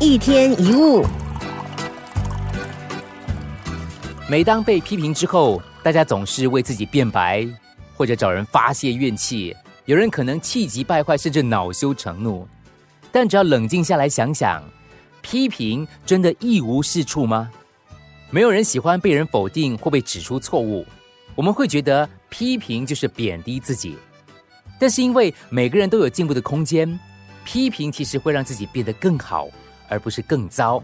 一天一物，每当被批评之后，大家总是为自己辩白，或者找人发泄怨气。有人可能气急败坏，甚至恼羞成怒。但只要冷静下来想想，批评真的一无是处吗？没有人喜欢被人否定或被指出错误。我们会觉得批评就是贬低自己。但是因为每个人都有进步的空间，批评其实会让自己变得更好。而不是更糟。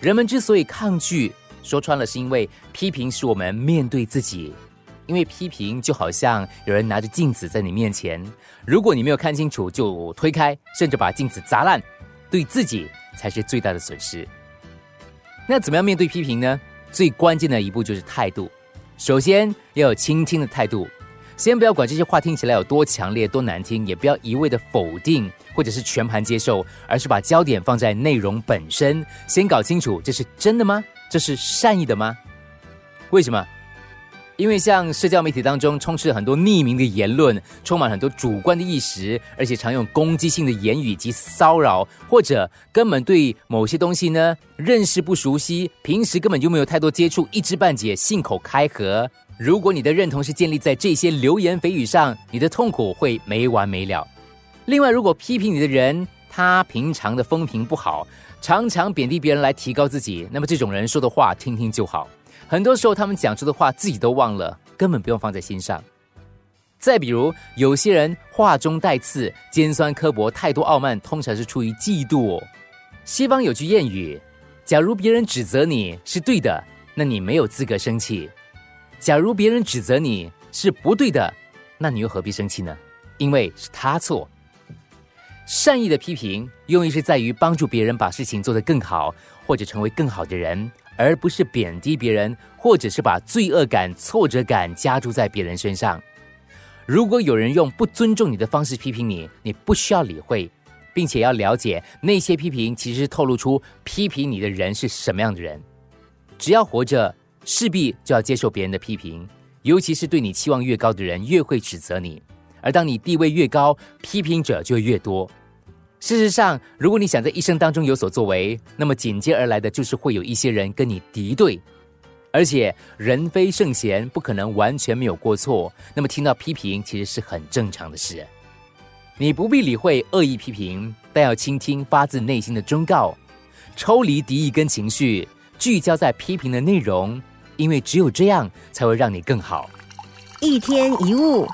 人们之所以抗拒，说穿了是因为批评使我们面对自己。因为批评就好像有人拿着镜子在你面前，如果你没有看清楚就推开，甚至把镜子砸烂，对自己才是最大的损失。那怎么样面对批评呢？最关键的一步就是态度。首先要有倾听的态度。先不要管这些话听起来有多强烈、多难听，也不要一味的否定或者是全盘接受，而是把焦点放在内容本身，先搞清楚这是真的吗？这是善意的吗？为什么？因为像社交媒体当中充斥很多匿名的言论，充满很多主观的意识，而且常用攻击性的言语及骚扰，或者根本对某些东西呢认识不熟悉，平时根本就没有太多接触，一知半解，信口开河。如果你的认同是建立在这些流言蜚语上，你的痛苦会没完没了。另外，如果批评你的人他平常的风评不好，常常贬低别人来提高自己，那么这种人说的话听听就好。很多时候他们讲出的话自己都忘了，根本不用放在心上。再比如，有些人话中带刺、尖酸刻薄、太多傲慢，通常是出于嫉妒。西方有句谚语：假如别人指责你是对的，那你没有资格生气。假如别人指责你是不对的，那你又何必生气呢？因为是他错。善意的批评用意是在于帮助别人把事情做得更好，或者成为更好的人，而不是贬低别人，或者是把罪恶感、挫折感加注在别人身上。如果有人用不尊重你的方式批评你，你不需要理会，并且要了解那些批评其实透露出批评你的人是什么样的人。只要活着。势必就要接受别人的批评，尤其是对你期望越高的人，越会指责你。而当你地位越高，批评者就越多。事实上，如果你想在一生当中有所作为，那么紧接而来的就是会有一些人跟你敌对。而且人非圣贤，不可能完全没有过错。那么听到批评，其实是很正常的事。你不必理会恶意批评，但要倾听发自内心的忠告，抽离敌意跟情绪，聚焦在批评的内容。因为只有这样，才会让你更好。一天一物。